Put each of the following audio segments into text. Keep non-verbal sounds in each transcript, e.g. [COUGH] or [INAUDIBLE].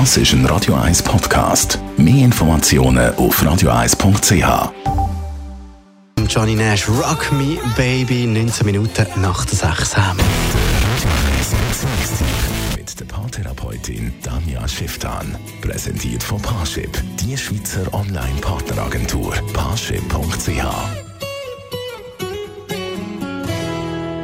Das ist ein Radio 1 Podcast. Mehr Informationen auf radio1.ch. Johnny Nash, Rock Me Baby, 19 Minuten nach der 6 Mit der Paartherapeutin Danja Schifftan. Präsentiert von Paarship, die Schweizer Online-Partneragentur. Paarship.ch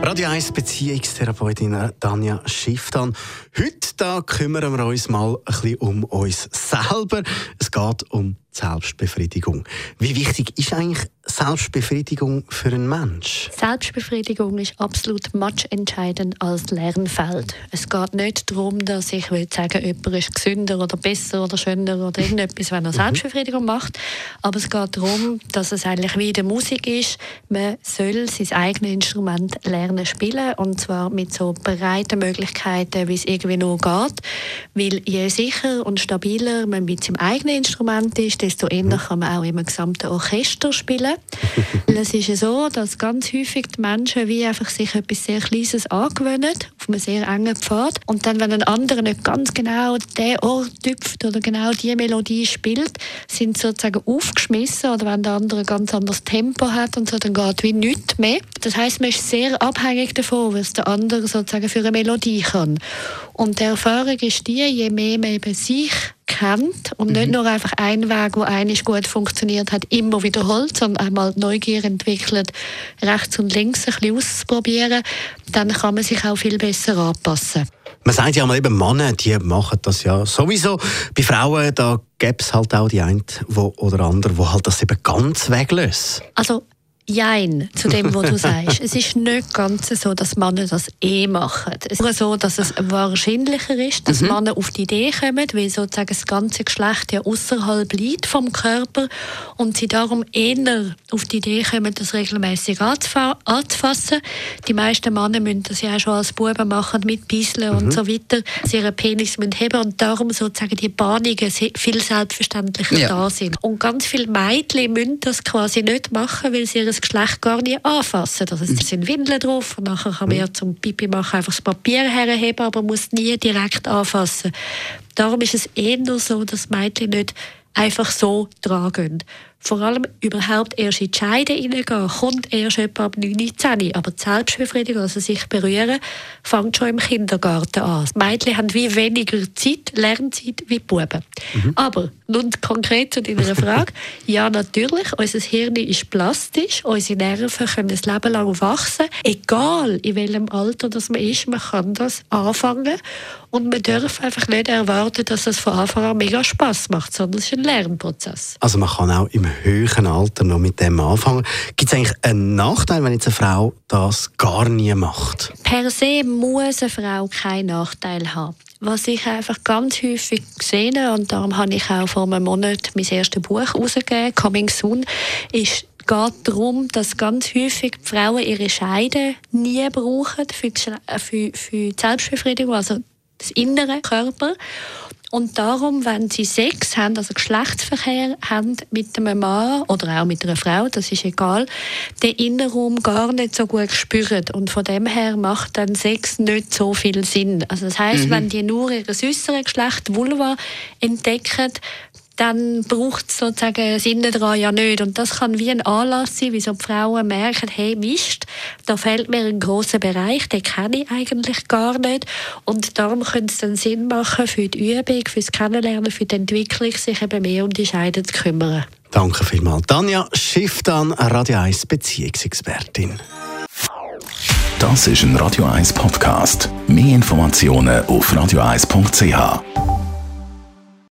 Radio 1 Beziehungstherapeutin Tanja Schifftan. Heute da kümmern wir uns mal ein bisschen um uns selber. Es geht um Selbstbefriedigung. Wie wichtig ist eigentlich Selbstbefriedigung für einen Mensch? Selbstbefriedigung ist absolut entscheidend als Lernfeld. Es geht nicht darum, dass ich will sagen, jemand ist gesünder oder besser oder schöner oder irgendetwas, wenn er mhm. Selbstbefriedigung macht. Aber es geht darum, dass es eigentlich wie in der Musik ist. Man soll sein eigenes Instrument lernen spielen und zwar mit so breiten Möglichkeiten, wie es irgendwie nur geht. Weil je sicher und stabiler man mit seinem eigenen Instrument ist, desto eher mhm. kann man auch im gesamten Orchester spielen. [LAUGHS] es ist ja so, dass ganz häufig die Menschen wie einfach sich etwas sehr Kleines angewöhnen, auf einem sehr engen Pfad. Und dann, wenn ein anderer nicht ganz genau den Ort tüpft oder genau die Melodie spielt, sind sie sozusagen aufgeschmissen. Oder wenn der andere ein ganz anderes Tempo hat und so, dann geht wie nichts mehr. Das heißt, man ist sehr abhängig davon, was der andere sozusagen für eine Melodie kann. Und die Erfahrung ist die, je mehr man eben sich kennt und nicht mhm. nur einfach einen Weg, der eigentlich gut funktioniert hat, immer wiederholt, sondern einmal Neugier entwickelt, rechts und links ein bisschen auszuprobieren, dann kann man sich auch viel besser anpassen. Man sagt ja mal eben, Männer, die machen das ja sowieso. Bei Frauen, da gäbe es halt auch die eine oder andere, die halt das eben ganz weglösen. Also Jein, zu dem, was du [LAUGHS] sagst. Es ist nicht ganz so, dass Männer das eh machen. Es ist so, dass es wahrscheinlicher ist, dass mhm. Männer auf die Idee kommen, weil sozusagen das ganze Geschlecht ja außerhalb liegt vom Körper und sie darum eher auf die Idee kommen, das regelmäßig anzufassen. Die meisten Männer müssen das ja auch schon als Buben machen, mit Bisseln mhm. und so weiter. Sie ihren Penis müssen haben und darum sozusagen die Bahnungen viel selbstverständlicher ja. da sind. Und ganz viele Mädchen müssen das quasi nicht machen, weil sie ihr Geschlecht gar nicht anfassen. Also es sind Windeln drauf und nachher kann man ja zum Pipi machen einfach das Papier herheben, aber muss nie direkt anfassen. Darum ist es eher so, dass Mädchen nicht einfach so dran gehen vor allem überhaupt erst in die Scheide hineingehen, kommt erst etwa ab 9, 10. Aber die Selbstbefriedigung, also sich berühren, fängt schon im Kindergarten an. Die Mädchen haben wie weniger Zeit, Lernzeit wie die Buben. Mhm. Aber nun konkret zu deiner Frage. [LAUGHS] ja, natürlich, unser Hirn ist plastisch, unsere Nerven können das Leben lang wachsen. Egal in welchem Alter das man ist, man kann das anfangen. Und man darf einfach nicht erwarten, dass es von Anfang an mega Spass macht, sondern es ist ein Lernprozess. Also man kann auch im höheren Alter noch mit dem anfangen. Gibt es eigentlich einen Nachteil, wenn jetzt eine Frau das gar nie macht? Per se muss eine Frau keinen Nachteil haben. Was ich einfach ganz häufig gesehen und darum habe ich auch vor einem Monat mein erstes Buch herausgegeben, Coming Soon, ist geht darum, dass ganz häufig die Frauen ihre Scheide nie brauchen für die, für die Selbstbefriedigung, also das innere Körper. Und darum, wenn sie Sex haben, also Geschlechtsverkehr haben mit einem Mann oder auch mit einer Frau, das ist egal, den Innenraum gar nicht so gut spüren. Und von dem her macht dann Sex nicht so viel Sinn. Also das heißt, mhm. wenn die nur ihr äußere Geschlecht Vulva entdecken, dann braucht es sozusagen Sinn daran ja nicht. Und das kann wie ein Anlass sein, wie so die Frauen merken, hey Mist, da fehlt mir ein großer Bereich, den kenne ich eigentlich gar nicht. Und darum könnte es dann Sinn machen für die Übung, für das Kennenlernen, für die Entwicklung, sich eben mehr um die Scheide zu kümmern. Danke vielmals. Tanja Schifftan, Radio 1 Beziehungsexpertin. Das ist ein Radio 1 Podcast. Mehr Informationen auf radio1.ch.